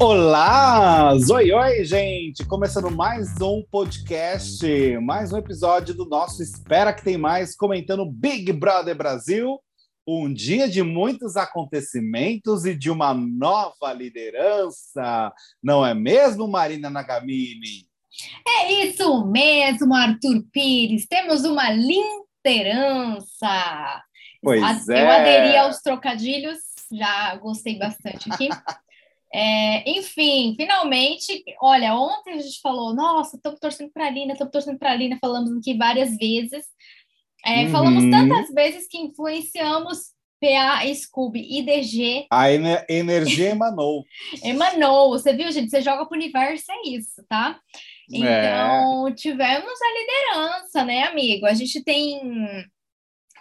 Olá! Oi, oi, gente! Começando mais um podcast, mais um episódio do nosso Espera que tem mais, comentando Big Brother Brasil. Um dia de muitos acontecimentos e de uma nova liderança, não é mesmo, Marina Nagamini? É isso mesmo, Arthur Pires. Temos uma liderança. Pois Eu é. aderi aos trocadilhos, já gostei bastante aqui. É, enfim, finalmente, olha, ontem a gente falou, nossa, estamos torcendo para a Lina, estamos torcendo para a Lina, falamos aqui várias vezes. É, Uhum. Falamos tantas vezes que influenciamos PA, Scooby e DG, A ener- energia emanou. emanou. Você viu, gente? Você joga para o universo, é isso, tá? Então, tivemos a liderança, né, amigo? A gente tem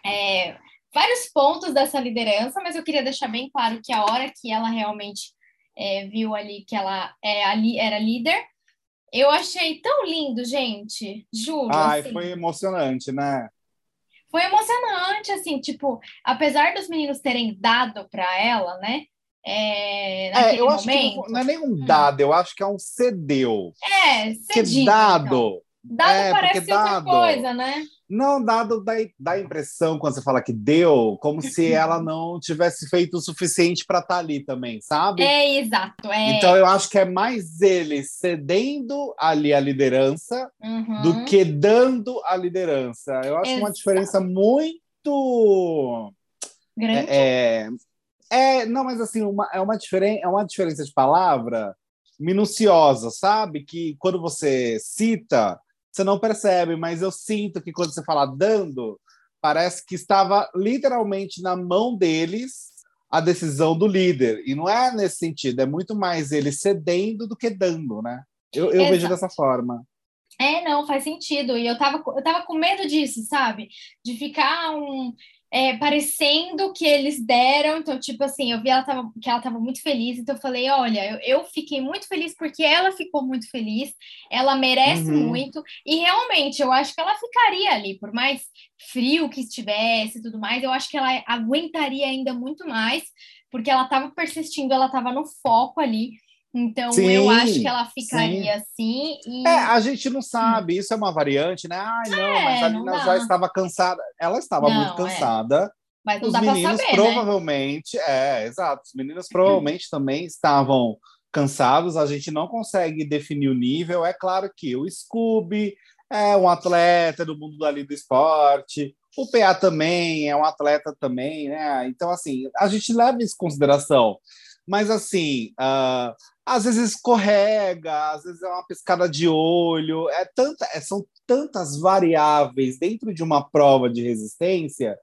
é, vários pontos dessa liderança, mas eu queria deixar bem claro que a hora que ela realmente é, viu ali que ela é, ali, era líder, eu achei tão lindo, gente. Juro. Ai, assim. foi emocionante, né? Foi emocionante, assim, tipo, apesar dos meninos terem dado para ela, né? É, naquele É, eu acho que momento. não, não é nem um dado, eu acho que é um cedeu. É, cedido, dado. então. Dado é, parece outra dado- coisa, né? Não, dado dá, dá a impressão, quando você fala que deu, como se ela não tivesse feito o suficiente para estar ali também, sabe? É, exato. É. Então eu acho que é mais ele cedendo ali a liderança Uhum. do que dando a liderança. Eu acho uma Exato. diferença muito. grande. É, é, não, mas assim, uma, é, uma diferen, é uma diferença de palavra minuciosa, sabe? Que quando você cita, você não percebe, mas eu sinto que quando você fala dando, parece que estava literalmente na mão deles a decisão do líder. E não é nesse sentido, é muito mais ele cedendo do que dando, né? Eu, eu vejo dessa forma. É, não, faz sentido. E eu tava, eu tava com medo disso, sabe? De ficar um, é, parecendo que eles deram. Então, tipo assim, eu vi ela tava, que ela tava muito feliz. Então, eu falei: olha, eu, eu fiquei muito feliz porque ela ficou muito feliz. Ela merece Uhum. muito. E realmente, eu acho que ela ficaria ali, por mais frio que estivesse e tudo mais. Eu acho que ela aguentaria ainda muito mais, porque ela tava persistindo, ela tava no foco ali. Então, Sim, eu acho que ela ficaria assim. E... É, a gente não sabe, isso é uma variante, né? Ai, não, É, mas a dá. já estava cansada. Ela estava Não, muito é. cansada. Mas não Os meninos saber, né? provavelmente, é, exato. Os meninos provavelmente também estavam cansados. A gente não consegue definir o nível. É claro que o Scooby é um atleta do mundo dali do esporte. O PA também é um atleta também, né? Então, assim, a gente leva isso em consideração. Mas, assim, ah, às vezes escorrega, às vezes é uma piscada de olho. É tanta, é- são tantas variáveis dentro de uma prova de resistência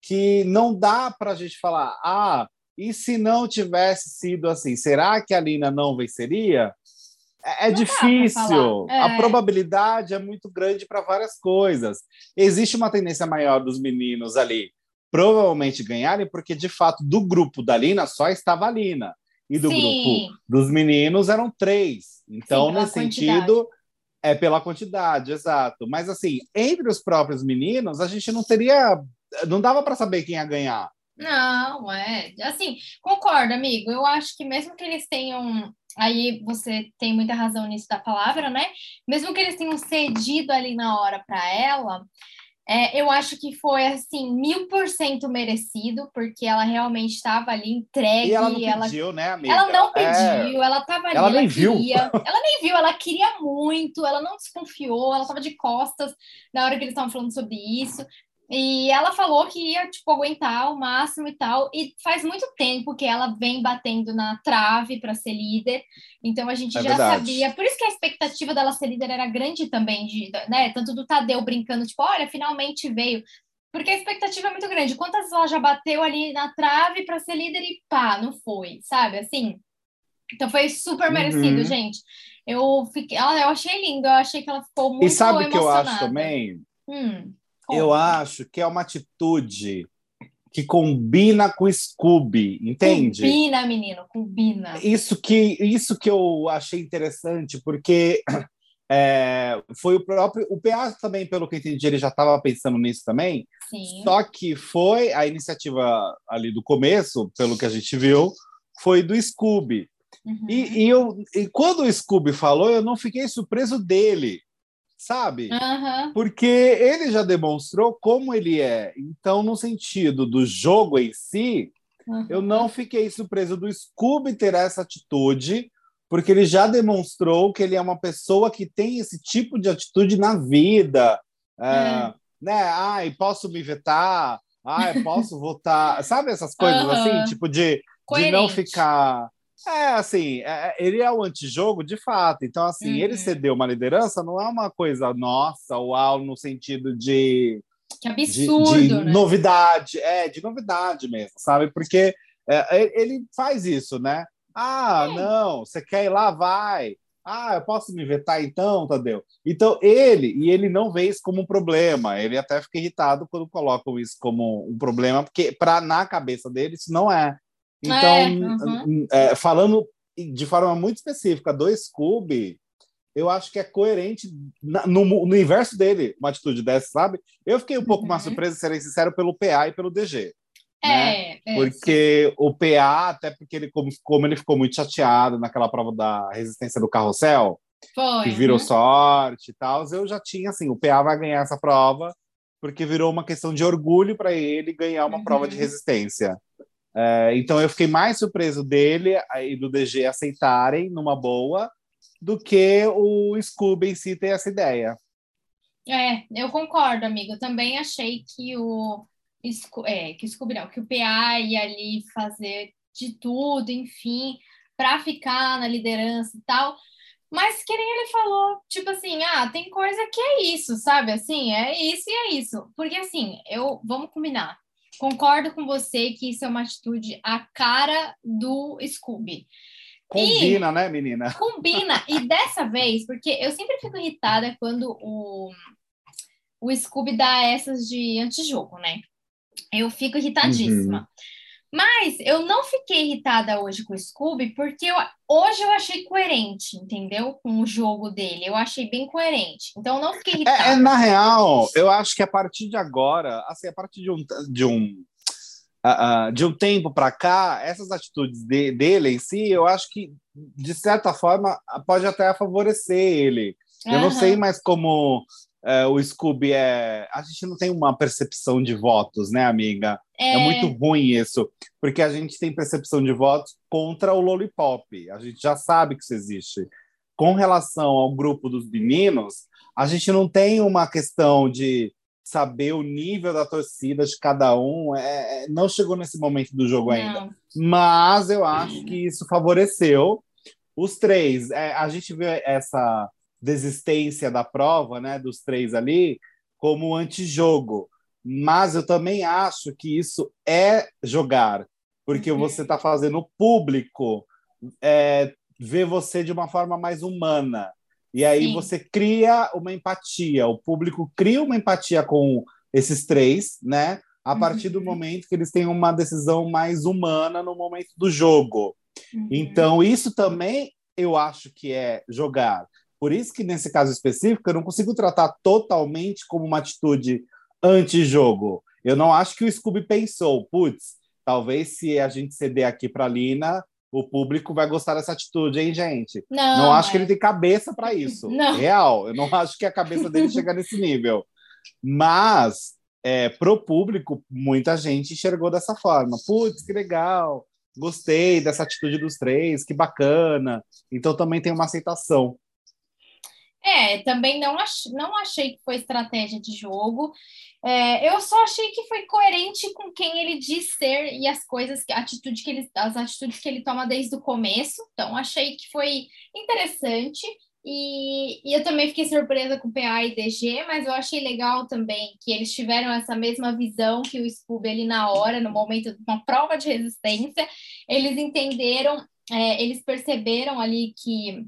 que não dá para a gente falar, ah, e se não tivesse sido assim, será que a Lina não venceria? É, é Não difícil. É. A probabilidade é muito grande para várias coisas. Existe uma tendência maior dos meninos ali provavelmente ganharem, porque de fato do grupo da Lina só estava a Lina. E do Sim. grupo dos meninos eram três. Então, Sim, nesse sentido, é pela quantidade, exato. Mas assim, entre os próprios meninos, a gente não teria. Não dava para saber quem ia ganhar. Não, é. Assim, concordo, amigo. Eu acho que mesmo que eles tenham. Aí você tem muita razão nisso da palavra, né? Mesmo que eles tenham cedido ali na hora para ela, é, eu acho que foi assim, mil por cento merecido, porque ela realmente estava ali entregue. E ela não ela pediu, né, amiga? Ela não É, pediu, ela estava ali, Ela ela, nem viu. queria. Ela nem viu, ela queria muito, ela não desconfiou, ela estava de costas na hora que eles estavam falando sobre isso. E ela falou que ia, tipo, aguentar o máximo e tal. E faz muito tempo que ela vem batendo na trave para ser líder. Então a gente É já verdade. sabia. Por isso que a expectativa dela ser líder era grande também, de, né? Tanto do Tadeu brincando, tipo, olha, finalmente veio. Porque a expectativa é muito grande. Quantas vezes ela já bateu ali na trave para ser líder e pá, não foi, sabe? Assim. Então foi super merecido, Uhum. gente. Eu fiquei, ah, eu achei lindo, eu achei que ela ficou muito E sabe o que eu acho também? Hum, Eu acho que é uma atitude que combina com o Scooby, entende? Combina, menino, combina. Isso que, isso que eu achei interessante, porque É, foi o próprio. O PA também, pelo que eu entendi, ele já estava pensando nisso também. Sim. Só que foi a iniciativa ali do começo, pelo que a gente viu, foi do Scooby. Uhum. E, e, eu, e quando o Scooby falou, eu não fiquei surpreso dele, sabe? Uhum. Porque ele já demonstrou como ele é. Então, no sentido do jogo em si, Uhum. eu não fiquei surpreso do Scooby ter essa atitude, porque ele já demonstrou que ele é uma pessoa que tem esse tipo de atitude na vida. É. Né? Ai, posso me vetar? Ai, posso votar? Sabe essas coisas assim? Tipo de, de não ficar. É, assim, é, ele é o antijogo de fato. Então, assim, Uhum. ele ceder uma liderança não é uma coisa nossa, uau, no sentido de Que de, absurdo, de né? novidade, é, de novidade mesmo, sabe? Porque é, ele- ele faz isso, né? Ah, não, você quer ir lá, vai. Ah, eu posso me vetar então, Tadeu? Então, ele, e ele não vê isso como um problema, ele até fica irritado quando colocam isso como um problema, porque pra, na cabeça dele isso não é. Então, É, uhum. é, falando de forma muito específica do Scooby, eu acho que é coerente na- no, no universo dele uma atitude dessa, sabe? Eu fiquei um pouco mais Uhum. surpreso, serei sincero, pelo PA e pelo DG. né? É, é, Porque o PA, até porque ele, como, como ele ficou muito chateado naquela prova da resistência do carrossel, foi. que virou uhum. sorte e tal, eu já tinha assim, o PA vai ganhar essa prova, porque virou uma questão de orgulho para ele ganhar uma Uhum. prova de resistência. É, então eu fiquei mais surpreso dele e do DG aceitarem numa boa do que o Scooby em si ter essa ideia. É, eu concordo, amigo. Eu também achei que o é, que o Scooby não, que o PA ia ali fazer de tudo, enfim, para ficar na liderança e tal. Mas que nem ele falou, tipo assim, ah, tem coisa que é isso, sabe? Assim, é isso e é isso. Porque assim, eu vamos combinar. Concordo com você que isso é uma atitude a cara do Scooby. Combina, né, menina? Combina. E dessa vez, porque eu sempre fico irritada quando o, o Scooby dá essas de antijogo, né? Eu fico irritadíssima. Mas eu não fiquei irritada hoje com o Scooby, porque eu- hoje eu achei coerente, entendeu? Com o jogo dele. Eu achei bem coerente. Então eu não fiquei irritada. É, é, na real, eu acho que a partir de agora, assim, a partir de um, de um, ah, ah, de um tempo para cá, essas atitudes de- dele em si, eu acho que, de certa forma, pode até favorecer ele. Eu não Aham. sei mais como é, o Scooby é. A gente não tem uma percepção de votos, né, amiga? É, muito ruim isso, porque a gente tem percepção de votos contra o Lollipop. A gente já sabe que isso existe. Com relação ao grupo dos meninos, a gente não tem uma questão de saber o nível da torcida de cada um. É, é- não chegou nesse momento do jogo ainda. Não. Mas eu acho que isso favoreceu os três. É, a gente vê essa desistência da prova, né, dos três ali, como antijogo. Mas eu também acho que isso é jogar, porque Uhum. você está fazendo o público é, ver você de uma forma mais humana. E aí Sim. você cria uma empatia, o público cria uma empatia com esses três, né? A partir do Uhum. momento que eles têm uma decisão mais humana no momento do jogo. Uhum. Então, isso também eu acho que é jogar. Por isso que, nesse caso específico, eu não consigo tratar totalmente como uma atitude anti-jogo. Eu não acho que o Scooby pensou, putz, talvez se a gente ceder aqui para a Lina, o público vai gostar dessa atitude, hein, gente? Não, Não, acho que é. ele tem cabeça para isso. Não. Real. Eu não acho que a cabeça dele chega nesse nível. Mas, é, pro público, muita gente enxergou dessa forma. Putz, que legal. Gostei dessa atitude dos três, que bacana. Então também tem uma aceitação. É, também não, ach... não achei que foi estratégia de jogo. É, eu só achei que foi coerente com quem ele diz ser e as coisas, a atitude que ele, as atitudes que ele toma desde o começo. Então, achei que foi interessante. E, e eu também fiquei surpresa com PA e DG, mas eu achei legal também que eles tiveram essa mesma visão que o Scooby ali na hora, no momento de uma prova de resistência. Eles entenderam, é, eles perceberam ali que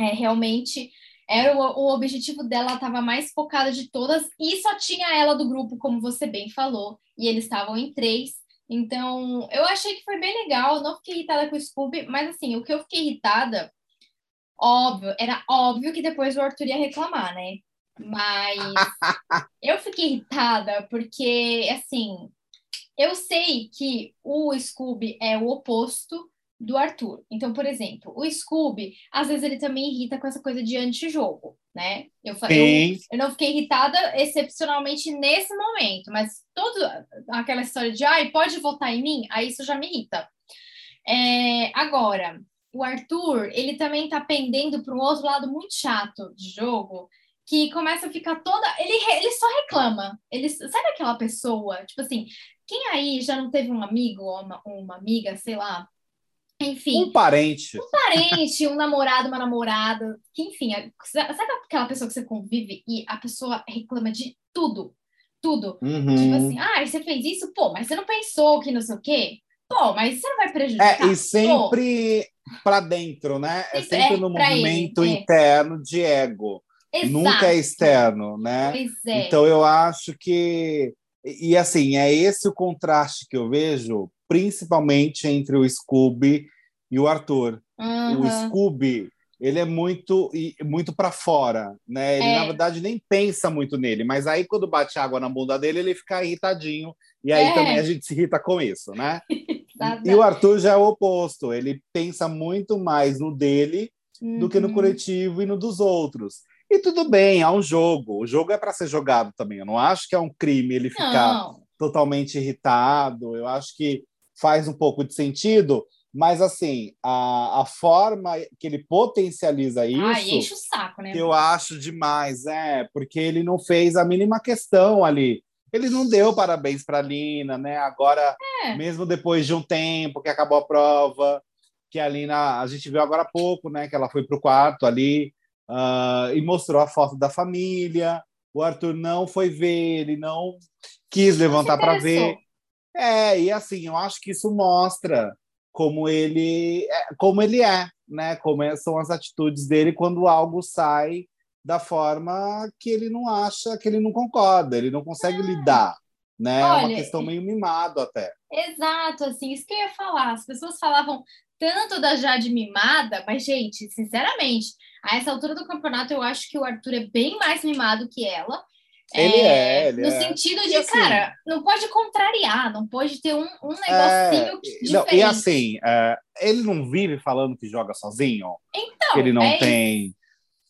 é, realmente era o, o objetivo dela estava mais focada de todas e só tinha ela do grupo, como você bem falou, e eles estavam em três. Então, eu achei que foi bem legal, não fiquei irritada com o Scooby, mas assim, o que eu fiquei irritada óbvio, era óbvio que depois o Arthur ia reclamar, né? Mas eu fiquei irritada porque, assim, eu sei que o Scooby é o oposto do Arthur. Então, por exemplo, o Scooby, às vezes ele também irrita com essa coisa de antijogo, né? Eu, falei, eu, eu, não fiquei irritada excepcionalmente nesse momento, mas toda aquela história de ai, pode votar em mim, aí isso já me irrita. É, agora, o Arthur, ele também tá pendendo para um outro lado muito chato de jogo, que começa a ficar toda. Ele, ele só reclama. Ele, sabe aquela pessoa? Tipo assim, quem aí já não teve um amigo ou uma, uma amiga, sei lá, enfim. Um parente. Um parente, um namorado, uma namorada. Que, enfim, sabe aquela pessoa que você convive e a pessoa reclama de tudo? Tudo. Uhum. Tipo assim, ah, você fez isso? Pô, mas você não pensou que não sei o quê? Pô, mas você não vai prejudicar? É, e sempre para dentro, né? É sempre é, no movimento ele, é. interno de ego. Exato. Nunca é externo, né? Pois é. Então eu acho que. E assim, é esse o contraste que eu vejo principalmente entre o Scooby e o Arthur. Uhum. O Scooby, ele é muito muito para fora, né? Ele é. na verdade nem pensa muito nele, mas aí quando bate água na bunda dele, ele fica irritadinho e aí é. também a gente se irrita com isso, né? e o Arthur já é o oposto, ele pensa muito mais no dele uhum. do que no uhum. coletivo e no dos outros. E tudo bem, é um jogo. O jogo é para ser jogado também. Eu não acho que é um crime ele ficar não. totalmente irritado. Eu acho que faz um pouco de sentido, mas assim, a, a forma que ele potencializa isso. Ah, enche o saco, né? eu acho demais, é, porque ele não fez a mínima questão ali. Ele não deu parabéns para a Lina, né? Agora, é. mesmo depois de um tempo que acabou a prova, que a Lina, a gente viu agora há pouco, né? Que ela foi para o quarto ali uh, e mostrou a foto da família. O Arthur não foi ver, ele não quis levantar para ver. É, e assim, eu acho que isso mostra como ele é, como ele é, né? Como é, são as atitudes dele quando algo sai da forma que ele não acha, que ele não concorda, ele não consegue ah, lidar, né? Olha, é uma questão meio mimado até. Exato, assim, isso que eu ia falar. As pessoas falavam tanto da Jade mimada, mas gente, sinceramente, a essa altura do campeonato eu acho que o Arthur é bem mais mimado que ela. Ele é, é ele no é. sentido de, assim, cara, não pode contrariar, não pode ter um, um negocinho é, diferente. Não, e assim, é, ele não vive falando que joga sozinho? Então, que ele não é tem. Isso.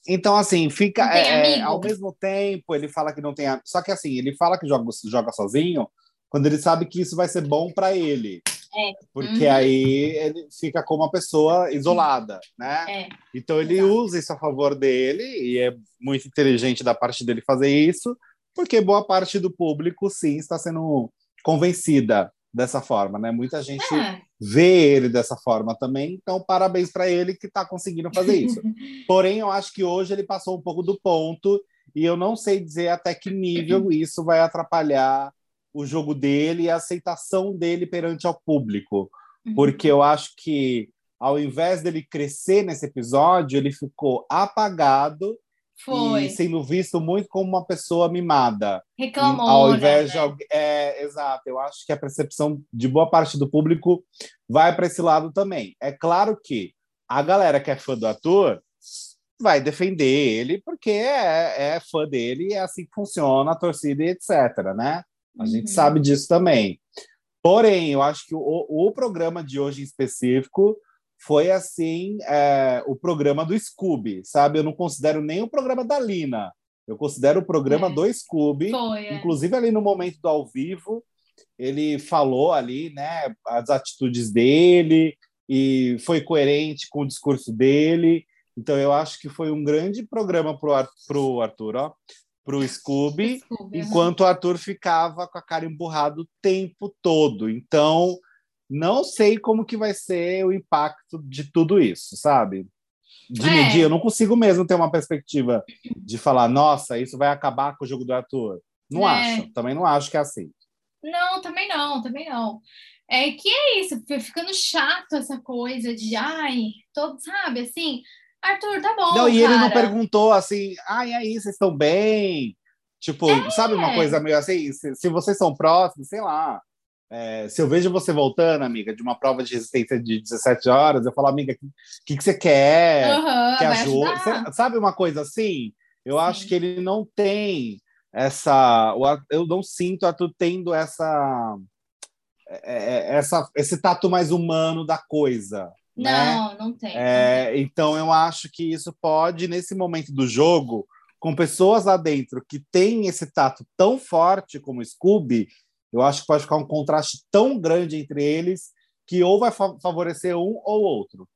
Então, assim, fica. É, ao mesmo tempo, ele fala que não tem. Só que, assim, ele fala que joga, joga sozinho quando ele sabe que isso vai ser bom para ele. É. Porque uhum. aí ele fica como uma pessoa isolada, né? É. Então ele Exato. usa isso a favor dele e é muito inteligente da parte dele fazer isso, porque boa parte do público sim está sendo convencida dessa forma, né? Muita gente é. vê ele dessa forma também, então parabéns para ele que está conseguindo fazer isso. Porém, eu acho que hoje ele passou um pouco do ponto e eu não sei dizer até que nível isso vai atrapalhar o jogo dele e a aceitação dele perante ao público. Uhum. Porque eu acho que, ao invés dele crescer nesse episódio, ele ficou apagado Foi. e sendo visto muito como uma pessoa mimada. Reclamou, ao invés né? de é exato, eu acho que a percepção de boa parte do público vai para esse lado também. É claro que a galera que é fã do ator vai defender ele porque é, é fã dele, é assim que funciona a torcida e etc, né? A uhum. gente sabe disso também. Porém, eu acho que o, o programa de hoje em específico foi assim é, o programa do Scooby, sabe? Eu não considero nem o programa da Lina. Eu considero o programa é. do Scooby. Foi, é. Inclusive, ali no momento do ao vivo, ele falou ali, né, as atitudes dele e foi coerente com o discurso dele. Então, eu acho que foi um grande programa para o Arthur, ó para o Scooby, Scooby, enquanto o Arthur ficava com a cara emburrada o tempo todo. Então, não sei como que vai ser o impacto de tudo isso, sabe? De é. medir, eu não consigo mesmo ter uma perspectiva de falar, nossa, isso vai acabar com o jogo do Arthur. Não é. acho, também não acho que é assim. Não, também não, também não. É que é isso, ficando chato essa coisa de, ai, todo, sabe, assim, Arthur, tá bom. Não, e cara. ele não perguntou assim, ah, e aí, vocês estão bem? Tipo, é. sabe uma coisa meio assim? Se, se, vocês são próximos, sei lá. É, se eu vejo você voltando, amiga, de uma prova de resistência de 17 horas, eu falo, amiga, o que, que, você quer? Uhum, que ajuda? Sabe uma coisa assim? Eu Sim. acho que ele não tem essa. Eu não sinto a tu tendo essa, é, é, essa, esse tato mais humano da coisa. Não, né? não tem, é, não. Então eu acho que isso pode, nesse momento do jogo, com pessoas lá dentro que têm esse tato tão forte como o Scooby, eu acho que pode ficar um contraste tão grande entre eles que ou vai favorecer um ou outro.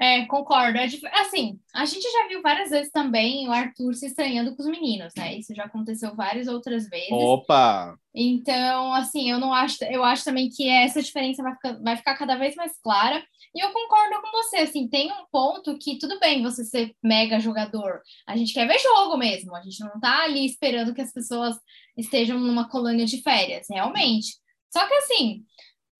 É, concordo. É assim, a gente já viu várias vezes também o Arthur se estranhando com os meninos, né? Isso já aconteceu várias outras vezes. Opa! Então, assim, eu não acho, eu acho também que essa diferença vai ficar, vai ficar cada vez mais clara. E eu concordo com você, assim, tem um ponto que tudo bem você ser mega jogador. A gente quer ver jogo mesmo, a gente não tá ali esperando que as pessoas estejam numa colônia de férias, realmente. Só que assim,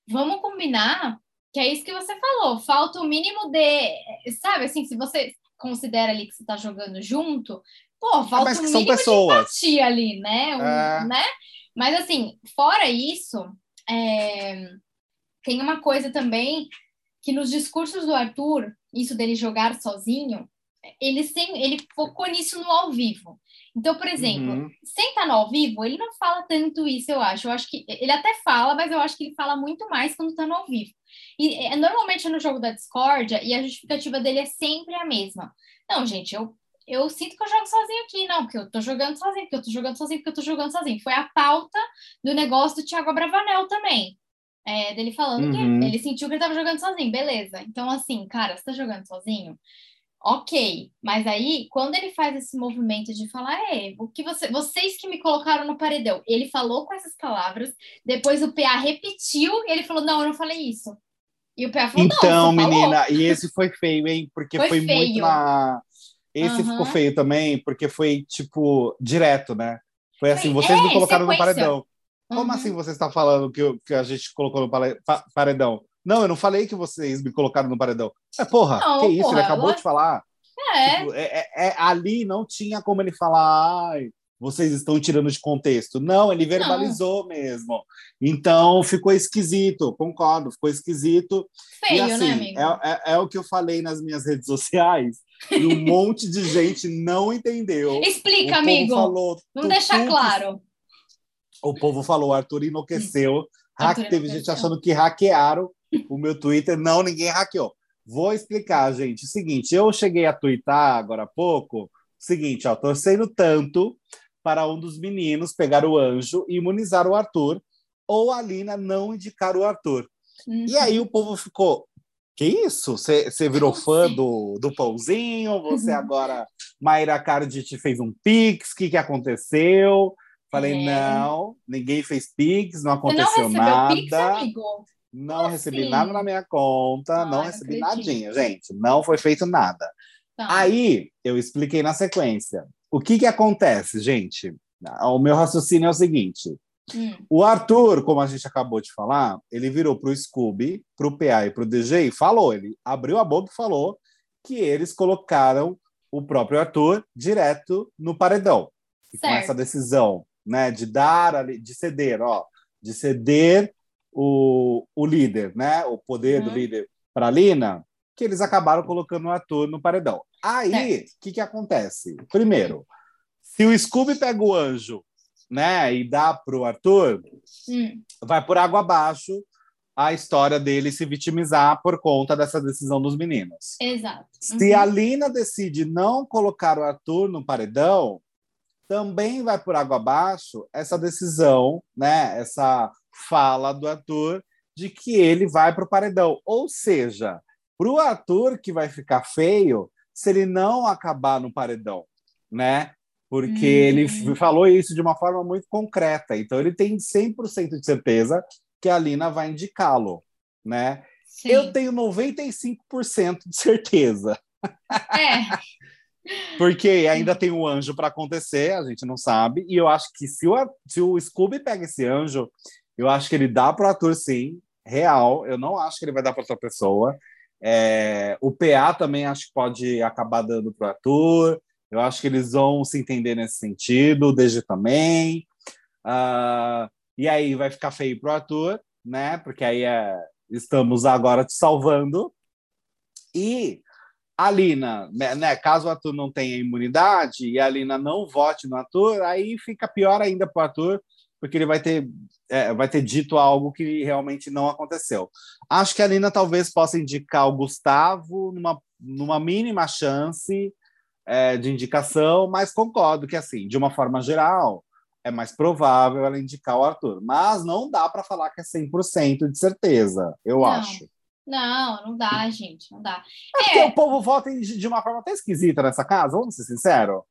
vamos combinar que é isso que você falou, falta o mínimo de, sabe, assim, se você considera ali que você está jogando junto, pô, falta Mas o mínimo pessoas. de empatia ali, né? Um, é... né? Mas assim, fora isso, é... tem uma coisa também que nos discursos do Arthur, isso dele jogar sozinho, ele, sem, ele focou nisso no ao vivo. Então, por exemplo, uhum. sem estar no ao vivo, ele não fala tanto isso, eu acho. Eu acho que ele até fala, mas eu acho que ele fala muito mais quando está no ao vivo. E é, normalmente no jogo da discórdia, e a justificativa dele é sempre a mesma. Não, gente, eu, eu sinto que eu jogo sozinho aqui, não, porque eu tô jogando sozinho, porque eu tô jogando sozinho, porque eu tô jogando sozinho. Foi a pauta do negócio do Thiago Abravanel também. É, dele falando uhum. que ele sentiu que ele tava jogando sozinho, beleza. Então, assim, cara, você tá jogando sozinho? Ok, mas aí quando ele faz esse movimento de falar, é, o que você, vocês que me colocaram no paredão, ele falou com essas palavras, depois o PA repetiu e ele falou, não, eu não falei isso. E o PA falou, então, menina, falou. e esse foi feio, hein? Porque foi, foi muito na. Esse uhum. ficou feio também, porque foi tipo direto, né? Foi assim, vocês é, me colocaram sequência. no paredão. Como uhum. assim você está falando que, que a gente colocou no paredão? Não, eu não falei que vocês me colocaram no paredão. É, porra, não, que isso? Porra, ele acabou de falar. É. Tipo, é, é, é. Ali não tinha como ele falar, ai, vocês estão tirando de contexto. Não, ele verbalizou não. mesmo. Então ficou esquisito, concordo, ficou esquisito. Feio, e, assim, né, amigo? É, é, é, o que eu falei nas minhas redes sociais. E um monte de gente não entendeu. Explica, amigo. Falou, Vamos deixar claro. O povo falou, Arthur enlouqueceu. Arthur teve gente achando que hackearam o meu Twitter. Não, ninguém hackeou. Vou explicar, gente. O seguinte, eu cheguei a twittar agora há pouco. Seguinte, ó, torcendo tanto para um dos meninos pegar o anjo e imunizar o Arthur, ou a Lina não indicar o Arthur. Uhum. E aí o povo ficou. Que isso? Você virou fã do, do pãozinho? Você uhum. agora. Mayra Cardi te fez um pix? O que, que aconteceu? Falei, é. não, ninguém fez pix, não aconteceu não nada. Pix? Não assim? recebi nada na minha conta, não recebi acredito. nadinha, gente. Não foi feito nada. Tá. Aí eu expliquei na sequência. O que que acontece, gente? O meu raciocínio é o seguinte: hum. o Arthur, como a gente acabou de falar, ele virou para o Scooby, para o PA e para o DJ e falou. Ele abriu a boca e falou que eles colocaram o próprio Arthur direto no paredão. E com essa decisão, né, de dar, de ceder, ó, de ceder o, o líder, né? O poder uhum. do líder para a Lina, que eles acabaram colocando o ator no paredão. Aí, o que, que acontece? Primeiro, se o Scooby pega o anjo né, e dá para o Arthur, hum. vai por água abaixo a história dele se vitimizar por conta dessa decisão dos meninos. Exato. Uhum. Se a Lina decide não colocar o Arthur no paredão, também vai por água abaixo essa decisão, né, essa fala do ator de que ele vai para o paredão. Ou seja, para o ator que vai ficar feio se ele não acabar no paredão, né? Porque uhum. ele falou isso de uma forma muito concreta. Então ele tem 100% de certeza que a Lina vai indicá-lo, né? Sim. Eu tenho 95% de certeza. É. Porque ainda tem o um anjo para acontecer, a gente não sabe. E eu acho que se o, se o Scooby pega esse anjo, eu acho que ele dá para o ator, sim, real. Eu não acho que ele vai dar para outra pessoa. É, o PA também acho que pode acabar dando para o ator. Eu acho que eles vão se entender nesse sentido. O também. Uh, E aí vai ficar feio pro Arthur, né? Porque aí é, estamos agora te salvando. E a Lina, né, né, caso o Arthur não tenha imunidade e a Lina não vote no Arthur, aí fica pior ainda para o Arthur, porque ele vai ter, é, vai ter dito algo que realmente não aconteceu. Acho que a Lina talvez possa indicar o Gustavo numa, numa mínima chance é, de indicação, mas concordo que, assim, de uma forma geral, é mais provável ela indicar o Arthur. Mas não dá para falar que é 100% de certeza, eu não. acho. Não, não dá, gente, não dá. É, porque é. o povo vota de uma forma até esquisita nessa casa, vamos ser sinceros.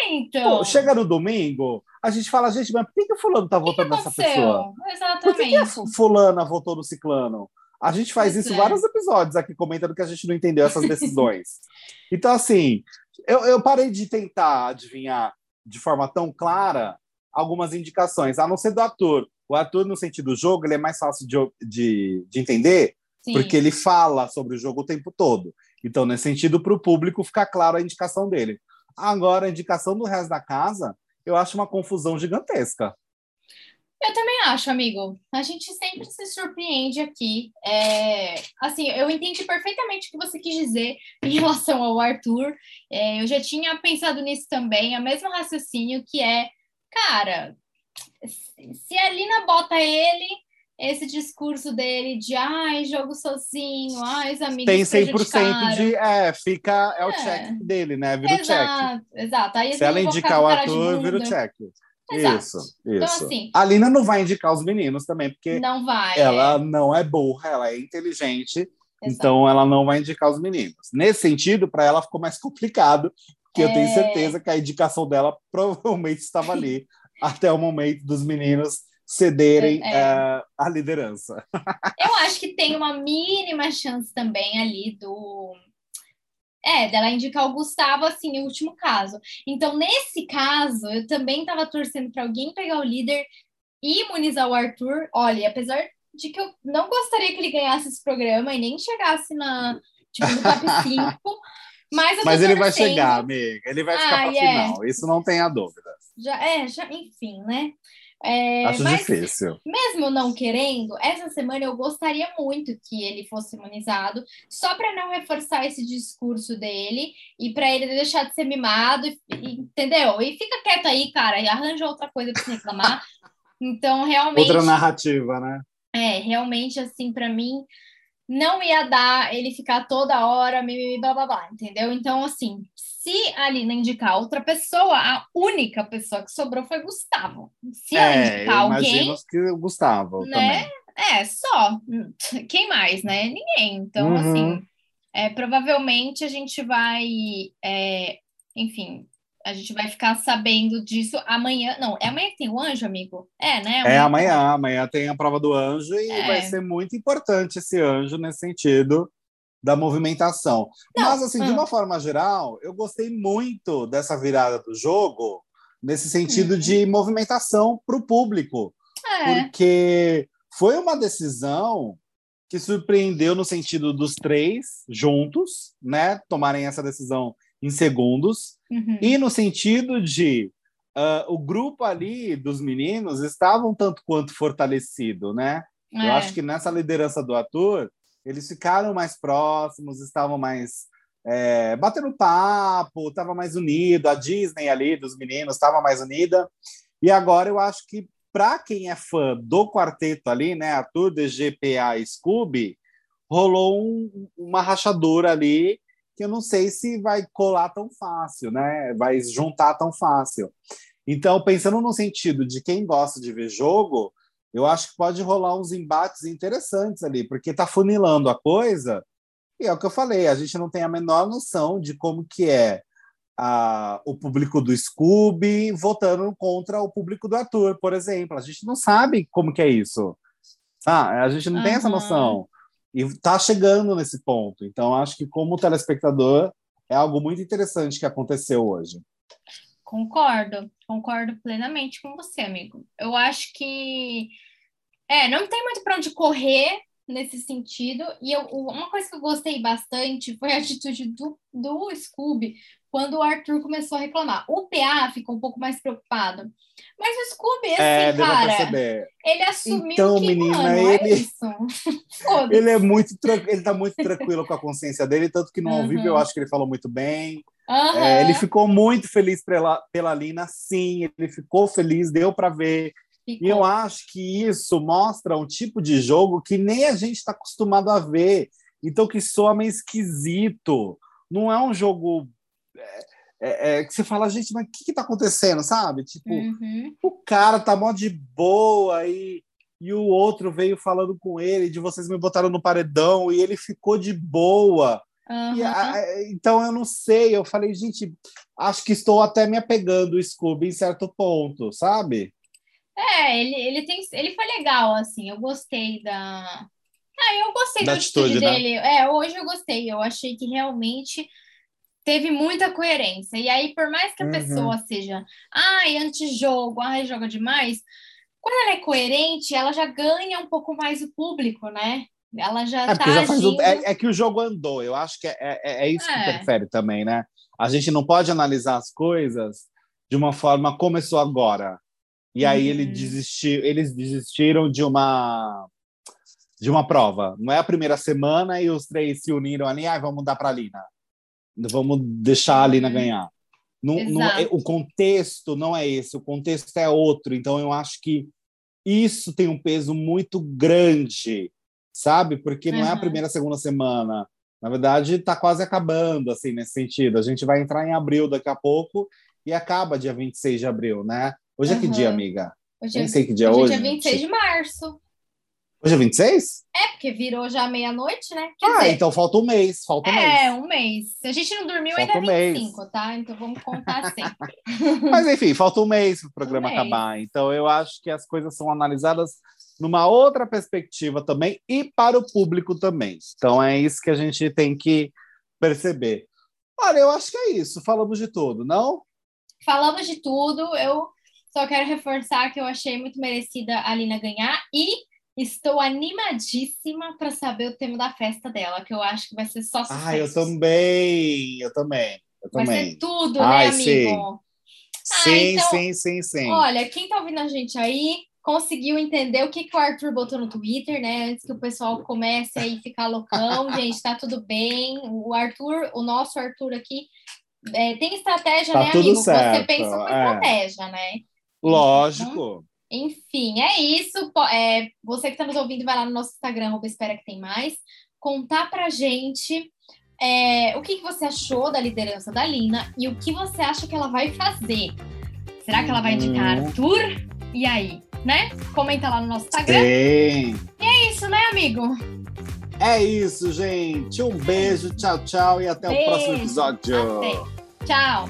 É, então. Pô, chega no domingo, a gente fala, gente, mas por que, que o fulano tá votando nessa pessoa? Exatamente. Por que, que a fulana votou no ciclano? A gente faz isso em é. vários episódios aqui, comentando que a gente não entendeu essas decisões. então, assim, eu, eu parei de tentar adivinhar de forma tão clara algumas indicações, a não ser do ator. O ator, no sentido do jogo, ele é mais fácil de, de, de entender, Sim. porque ele fala sobre o jogo o tempo todo. Então, nesse sentido, para o público ficar claro a indicação dele. Agora, a indicação do resto da casa, eu acho uma confusão gigantesca. Eu também acho, amigo. A gente sempre se surpreende aqui. É, assim, eu entendi perfeitamente o que você quis dizer em relação ao Arthur. É, eu já tinha pensado nisso também, o mesmo raciocínio que é, cara, se a Lina bota ele, esse discurso dele de ai, jogo sozinho, ai, os amigos Tem 100% de, é, fica, é, é, o check dele, né? Vira exato, o check. Exato, Aí, Se ela indicar o Arthur, vira o check. Exato. Isso, então, isso. Então, assim, a Lina não vai indicar os meninos também, porque não vai, ela é. não é burra, ela é inteligente, Exato. então ela não vai indicar os meninos. Nesse sentido, para ela ficou mais complicado, porque é... eu tenho é. certeza que a indicação dela provavelmente estava ali até o momento dos meninos cederem é, é. a liderança. Eu acho que tem uma mínima chance também ali do é, dela indicar o Gustavo, assim, no último caso. Então, nesse caso, eu também estava torcendo para alguém pegar o líder e imunizar o Arthur. Olha, apesar de que eu não gostaria que ele ganhasse esse programa e nem chegasse na, tipo, no top 5. Mas, mas ele vai chegar, amiga. Ele vai ficar para yeah. final. Isso não tenha dúvida. Já, é, já, enfim, né? É, Acho mas, difícil. Mesmo não querendo, essa semana eu gostaria muito que ele fosse imunizado, só para não reforçar esse discurso dele e para ele deixar de ser mimado, e, entendeu? E fica quieto aí, cara, e arranja outra coisa para reclamar. Então, realmente. Outra narrativa, né? É, realmente, assim, para mim, não ia dar ele ficar toda hora, blá blá blá, entendeu? Então, assim, se a Lina indicar outra pessoa, a única pessoa que sobrou foi Gustavo. Se ela é, indicar alguém. que o Gustavo né? também. É, só. Quem mais, né? Ninguém. Então, uhum. assim, é, provavelmente a gente vai. É, enfim, a gente vai ficar sabendo disso amanhã. Não, é amanhã que tem o anjo, amigo? É, né? Amanhã é amanhã. Tem... Amanhã tem a prova do anjo e é. vai ser muito importante esse anjo nesse sentido da movimentação. Não, Mas, assim, de ah. uma forma geral, eu gostei muito dessa virada do jogo, nesse sentido uhum. de movimentação para o público. É. Porque foi uma decisão que surpreendeu no sentido dos três juntos, né, tomarem essa decisão em segundos, uhum. e no sentido de uh, o grupo ali dos meninos estavam tanto quanto fortalecido, né? É. Eu acho que nessa liderança do ator, eles ficaram mais próximos, estavam mais é, batendo papo, estava mais unido, a Disney ali dos meninos estava mais unida. E agora eu acho que para quem é fã do quarteto ali, né, Arthur, DGPA e Scooby, rolou um, uma rachadura ali que eu não sei se vai colar tão fácil, né? Vai juntar tão fácil. Então, pensando no sentido de quem gosta de ver jogo, eu acho que pode rolar uns embates interessantes ali, porque está funilando a coisa, e é o que eu falei, a gente não tem a menor noção de como que é a, o público do Scooby votando contra o público do Arthur, por exemplo. A gente não sabe como que é isso. Ah, a gente não uhum. tem essa noção. E está chegando nesse ponto. Então, acho que como telespectador, é algo muito interessante que aconteceu hoje. Concordo, concordo plenamente com você, amigo. Eu acho que é, não tem muito para onde correr, nesse sentido. E eu, uma coisa que eu gostei bastante foi a atitude do, do Scooby quando o Arthur começou a reclamar. O PA ficou um pouco mais preocupado. Mas o Scooby, assim, é, cara, ele assumiu então, que, menina, mano, é ele... é isso. ele é muito ele tá muito tranquilo com a consciência dele, tanto que no uhum. ao vivo eu acho que ele falou muito bem. Uhum. É, ele ficou muito feliz pela, pela Lina, sim, ele ficou feliz, deu para ver. Ficou. E eu acho que isso mostra um tipo de jogo que nem a gente está acostumado a ver. Então, que soa meio esquisito. Não é um jogo é, é, é, que você fala, gente, mas o que, está acontecendo, sabe? Tipo, uhum. o cara tá mó de boa e, e o outro veio falando com ele de vocês me botaram no paredão e ele ficou de boa. Uhum. A, então eu não sei, eu falei, gente, acho que estou até me apegando o Scooby em certo ponto, sabe? É, ele, ele, tem, ele foi legal, assim, eu gostei da. Ah, eu gostei da, da atitude, atitude né? dele. É, hoje eu gostei, eu achei que realmente teve muita coerência. E aí, por mais que a uhum. pessoa seja, ai, antijogo, ai, joga demais, quando ela é coerente, ela já ganha um pouco mais o público, né? Ela já é, tá já agindo... é, é, que o jogo andou, eu acho que é, é, é isso que é. interfere também, né? A gente não pode analisar as coisas de uma forma começou agora. E aí uhum. ele desistiu, eles desistiram de uma de uma prova. Não é a primeira semana e os três se uniram ali, ah, vamos dar para a Lina. Vamos deixar a Lina uhum. ganhar. Não, não, é, o contexto não é esse, o contexto é outro. Então eu acho que isso tem um peso muito grande, sabe? Porque não uhum. é a uhum. primeira, segunda semana. Na verdade, está quase acabando, assim, nesse sentido. A gente vai entrar em abril daqui a pouco e acaba dia 26 de abril, né? Hoje uhum. é que dia, amiga? Hoje Nem é, sei que dia hoje. Hoje é 26 de março. Hoje é 26? É, porque virou já meia-noite, né? Quer ah, dizer, então falta um mês. Falta um é, mês. É, um mês. Se a gente não dormiu, falta ainda é 25, mês. tá? Então vamos contar sempre. Mas enfim, falta um mês para o programa um acabar. Então eu acho que as coisas são analisadas numa outra perspectiva também e para o público também. Então é isso que a gente tem que perceber. Olha, eu acho que é isso. Falamos de tudo, não? Falamos de tudo. Eu só quero reforçar que eu achei muito merecida a Lina ganhar e Estou animadíssima para saber o tema da festa dela, que eu acho que vai ser só sucesso. Ah, eu também, eu também, eu também. Vai ser tudo, Ai, né, amigo? Sim, ah, sim, então, sim, sim, sim. Olha, quem tá ouvindo a gente aí conseguiu entender o que, que o Arthur botou no Twitter, né? Antes que o pessoal comece aí ficar loucão, gente, tá tudo bem. O Arthur, o nosso Arthur aqui, é, tem estratégia, tá né, amigo? Certo. Você pensa com é. estratégia, né? Lógico. Então, enfim, é isso. É, você que está nos ouvindo, vai lá no nosso Instagram, espera que tem mais, contar pra gente é, o que, que, você achou da liderança da Lina e o que você acha que ela vai fazer. Será que ela vai indicar uhum. Arthur? E aí, né? Comenta lá no nosso Instagram. Sim. E é isso, né, amigo? É isso, gente. Um beijo, tchau, tchau e até beijo. o próximo episódio. Até. Tchau.